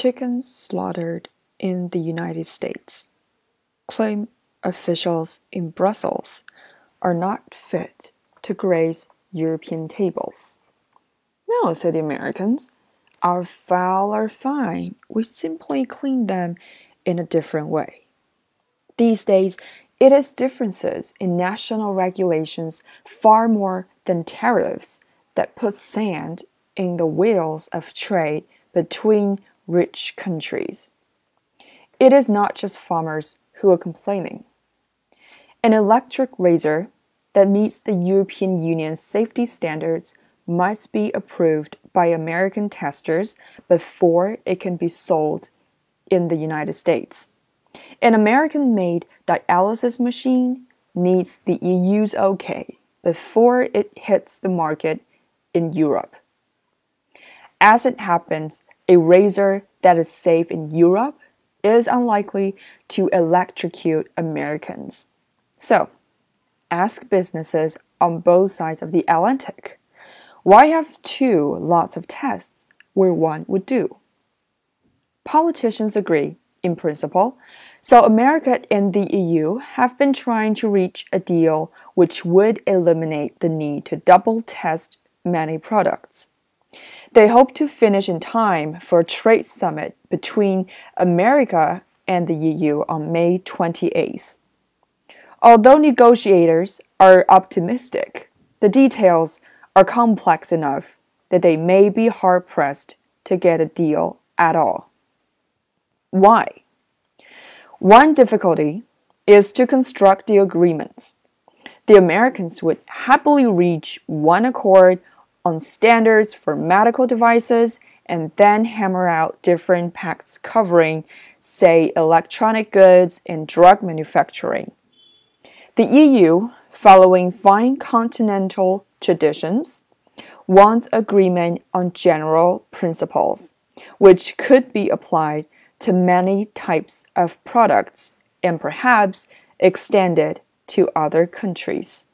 chickens slaughtered in the United States, claim officials in Brussels, are not fit to grace European tables. No, say the Americans. Our fowl are fine. We simply clean them in a different way. These days, it is differences in national regulations far more than tariffs that put sand in the wheels of trade between rich countries. It is not just farmers who are complaining. An electric razor that meets the European Union's safety standards must be approved by American testers before it can be sold in the United States. An American made dialysis machine needs the EU's OK before it hits the market in Europe. As it happens, a razor that is safe in Europe is unlikely to electrocute Americans. So, ask businesses on both sides of the Atlantic why have two lots of tests where one would do? Politicians agree, in principle, so America and the EU have been trying to reach a deal which would eliminate the need to double test many products. They hope to finish in time for a trade summit between America and the EU on May 28th. Although negotiators are optimistic, the details are complex enough that they may be hard pressed to get a deal at all. Why? One difficulty is to construct the agreements. The Americans would happily reach one accord on standards for medical devices and then hammer out different pacts covering, say, electronic goods and drug manufacturing. The EU, following fine continental traditions, wants agreement on general principles, which could be applied to many types of products and perhaps extended to other countries.